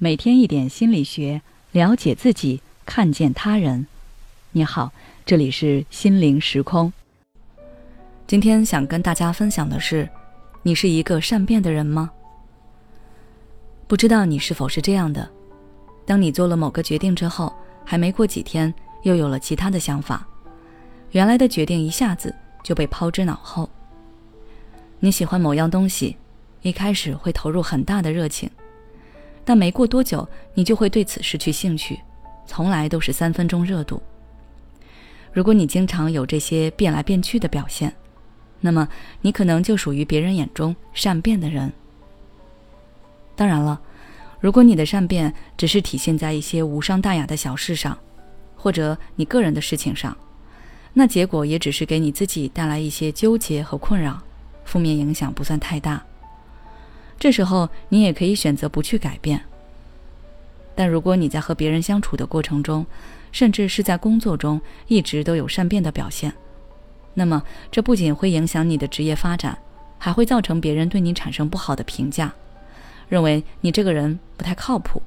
每天一点心理学，了解自己，看见他人。你好，这里是心灵时空。今天想跟大家分享的是，你是一个善变的人吗？不知道你是否是这样的？当你做了某个决定之后，还没过几天，又有了其他的想法，原来的决定一下子就被抛之脑后。你喜欢某样东西，一开始会投入很大的热情。但没过多久，你就会对此失去兴趣，从来都是三分钟热度。如果你经常有这些变来变去的表现，那么你可能就属于别人眼中善变的人。当然了，如果你的善变只是体现在一些无伤大雅的小事上，或者你个人的事情上，那结果也只是给你自己带来一些纠结和困扰，负面影响不算太大。这时候，你也可以选择不去改变。但如果你在和别人相处的过程中，甚至是在工作中一直都有善变的表现，那么这不仅会影响你的职业发展，还会造成别人对你产生不好的评价，认为你这个人不太靠谱，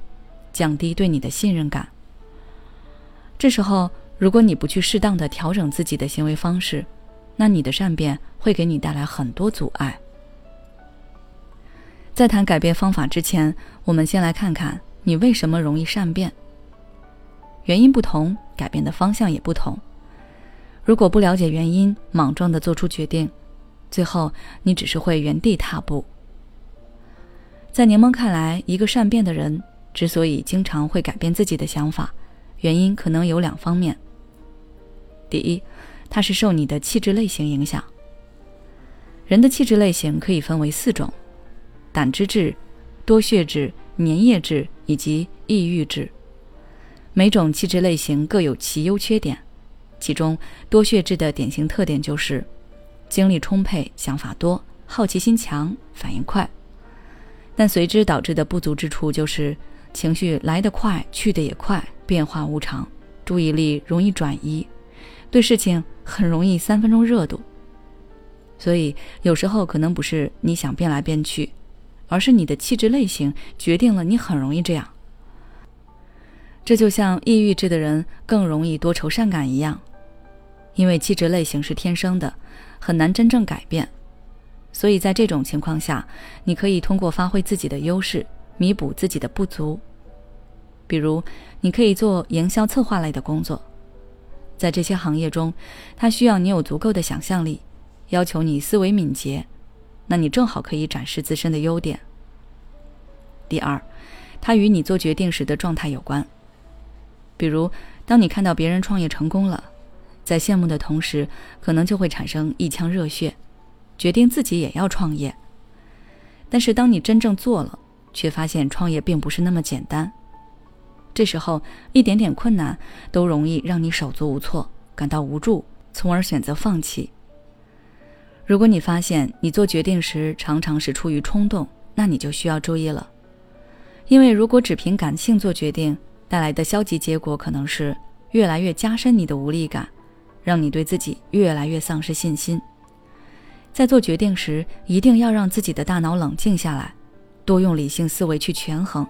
降低对你的信任感。这时候，如果你不去适当的调整自己的行为方式，那你的善变会给你带来很多阻碍。在谈改变方法之前，我们先来看看你为什么容易善变。原因不同，改变的方向也不同。如果不了解原因，莽撞的做出决定，最后你只是会原地踏步。在柠檬看来，一个善变的人之所以经常会改变自己的想法，原因可能有两方面。第一，他是受你的气质类型影响。人的气质类型可以分为四种。胆汁质、多血质、粘液质以及抑郁质。每种气质类型各有其优缺点，其中多血质的典型特点就是精力充沛、想法多、好奇心强、反应快。但随之导致的不足之处就是情绪来得快、去得也快，变化无常，注意力容易转移，对事情很容易三分钟热度。所以有时候可能不是你想变来变去。而是你的气质类型决定了你很容易这样。这就像抑郁质的人更容易多愁善感一样，因为气质类型是天生的，很难真正改变。所以在这种情况下，你可以通过发挥自己的优势，弥补自己的不足。比如，你可以做营销策划类的工作，在这些行业中，它需要你有足够的想象力，要求你思维敏捷。那你正好可以展示自身的优点。第二，它与你做决定时的状态有关。比如，当你看到别人创业成功了，在羡慕的同时，可能就会产生一腔热血，决定自己也要创业。但是，当你真正做了，却发现创业并不是那么简单。这时候，一点点困难都容易让你手足无措，感到无助，从而选择放弃。如果你发现你做决定时常常是出于冲动，那你就需要注意了。因为如果只凭感性做决定，带来的消极结果可能是越来越加深你的无力感，让你对自己越来越丧失信心。在做决定时，一定要让自己的大脑冷静下来，多用理性思维去权衡，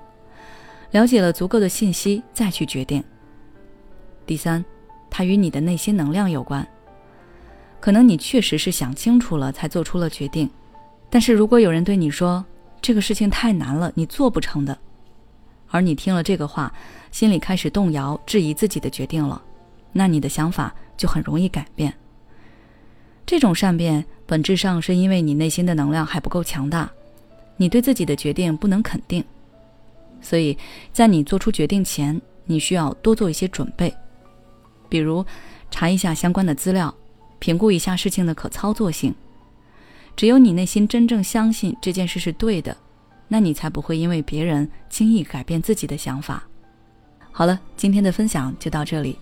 了解了足够的信息再去决定。第三，它与你的内心能量有关。可能你确实是想清楚了才做出了决定，但是如果有人对你说这个事情太难了，你做不成的，而你听了这个话，心里开始动摇、质疑自己的决定了，那你的想法就很容易改变。这种善变本质上是因为你内心的能量还不够强大，你对自己的决定不能肯定，所以在你做出决定前，你需要多做一些准备，比如查一下相关的资料。评估一下事情的可操作性，只有你内心真正相信这件事是对的，那你才不会因为别人轻易改变自己的想法。好了，今天的分享就到这里。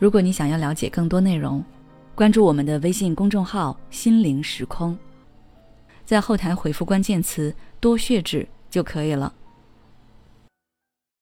如果你想要了解更多内容，关注我们的微信公众号“心灵时空”，在后台回复关键词“多血脂”就可以了。